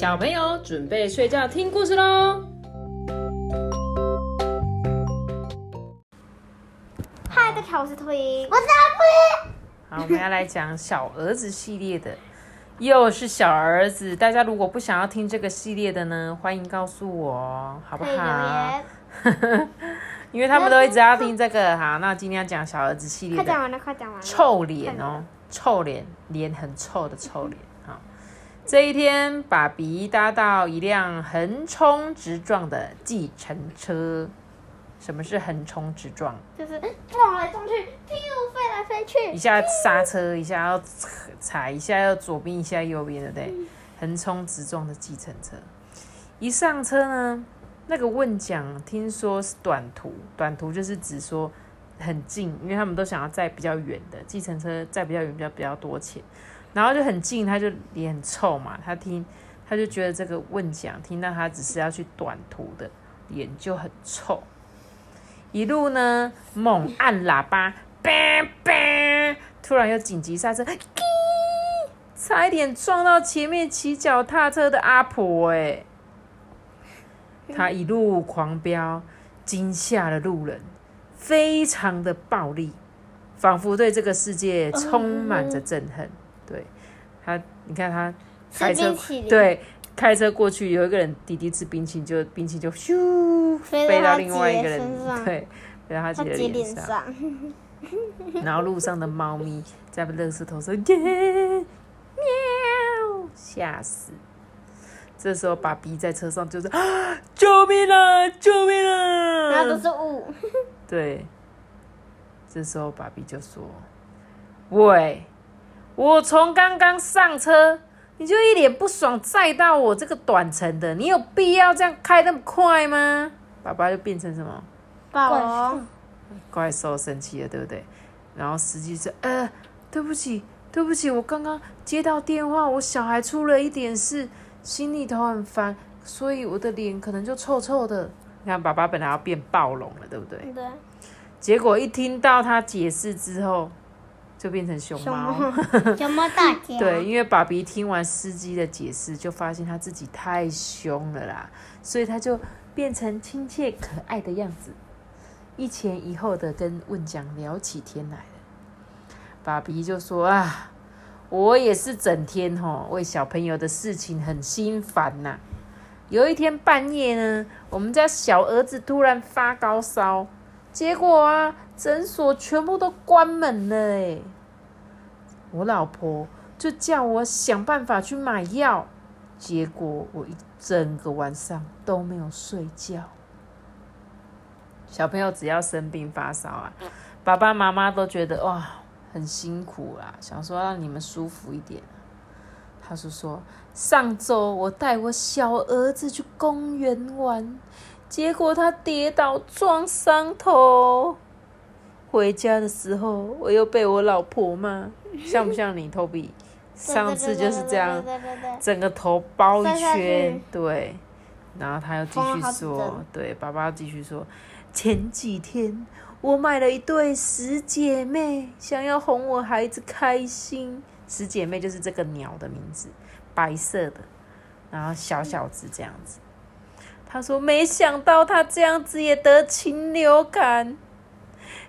小朋友准备睡觉听故事喽。嗨，大家好，我是托伊。我是阿布。好，我们要来讲小儿子系列的，又是小儿子。大家如果不想要听这个系列的呢，欢迎告诉我，好不好？言。因为他们都一直要听这个。好，那今天要讲小儿子系列的快讲完了，快讲完了。臭脸哦，臭脸，脸很臭的臭脸。好，这一天，爸比搭到一辆横冲直撞的计程车。什么是横冲直撞？就是撞来撞去，屁股飞来飞去。一下刹车，一下要踩，一下要左边，一下右边，对不对？横冲直撞的计程车，一上车呢，那个问讲听说是短途，短途就是指说很近，因为他们都想要载比较远的计程车，载比较远比较比较多钱，然后就很近，他就脸很臭嘛，他听他就觉得这个问讲听到他只是要去短途的，脸就很臭。一路呢猛按喇叭，bang bang，突然又紧急刹车，差一点撞到前面骑脚踏车的阿婆哎！他一路狂飙，惊吓了路人，非常的暴力，仿佛对这个世界充满着憎恨。对他，你看他开车对。开车过去，有一个人弟弟吃冰淇淋，就冰淇淋就咻飞飞到另外一个人对，飞到他他姐的姐脸脸上。上，然后路上的猫咪在垃圾桶说耶喵，吓死！这时候爸比在车上就是啊，救命啊，救命然后都啊！是雾。对，这时候爸比就说：“喂，我从刚刚上车，你就一脸不爽载到我这个短程的，你有必要这样开那么快吗？”爸爸就变成什么？暴龙，怪兽生气了，对不对？然后司机说：“呃，对不起，对不起，我刚刚接到电话，我小孩出了一点事，心里头很烦，所以我的脸可能就臭臭的。”你看，爸爸本来要变暴龙了，对不对？对，结果一听到他解释之后，就变成熊熊猫。熊猫大姐。对，。因为爸比听完司机的解释，就发现他自己太凶了啦，所以他就变成亲切可爱的样子，一前一后的跟问讲聊起天来了。爸比就说啊，我也是整天吼为小朋友的事情很心烦呐、有一天半夜呢，我们家小儿子突然发高烧，结果啊，诊所全部都关门了诶。我老婆就叫我想办法去买药，结果我一整个晚上都没有睡觉。小朋友只要生病发烧啊，爸爸妈妈都觉得哇很辛苦啊，想说让你们舒服一点。他是说，上周我带我小儿子去公园玩，结果他跌倒撞伤头。回家的时候，我又被我老婆骂，像不像你，Toby？上次就是这样，整个头包一圈，对。然后他又继续说，对，爸爸继续说，前几天我买了一对十姐妹，想要哄我孩子开心。十姐妹就是这个鸟的名字，白色的，然后小小只这样子。他说，没想到他这样子也得禽流感。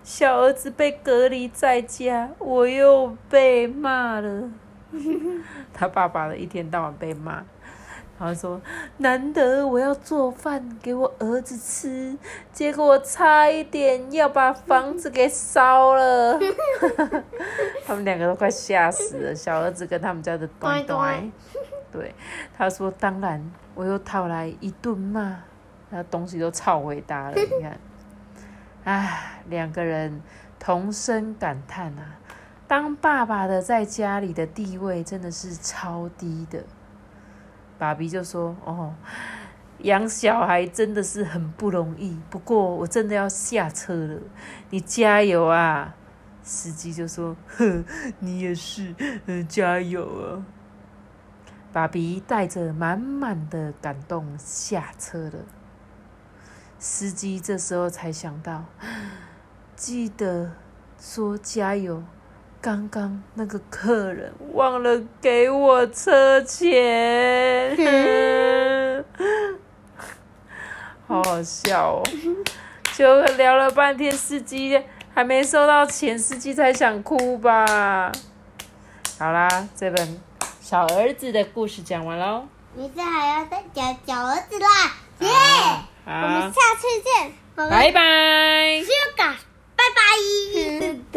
小儿子被隔离在家，我又被骂了。他爸爸的一天到晚被骂，然后说难得我要做饭给我儿子吃，结果差一点要把房子给烧了。他们两个都快吓死了，小儿子跟他们家的端端。对，他说当然我又讨来一顿骂，那东西都超伟大了，你看，唉，两个人同声感叹啊。当爸爸的在家里的地位真的是超低的。爸比就说：“哦，养小孩真的是很不容易，不过我真的要下车了，你加油啊！”司机就说：“哼，你也是，嗯，加油啊！”爸比带着满满的感动下车了。司机这时候才想到，记得说加油。刚刚那个客人忘了给我车钱，好好笑哦！就聊了半天，司机还没收到钱，司机才想哭吧？好啦，这本小儿子的故事讲完喽明天还要再讲小儿子啦。耶！我们下次见。拜拜。拜拜。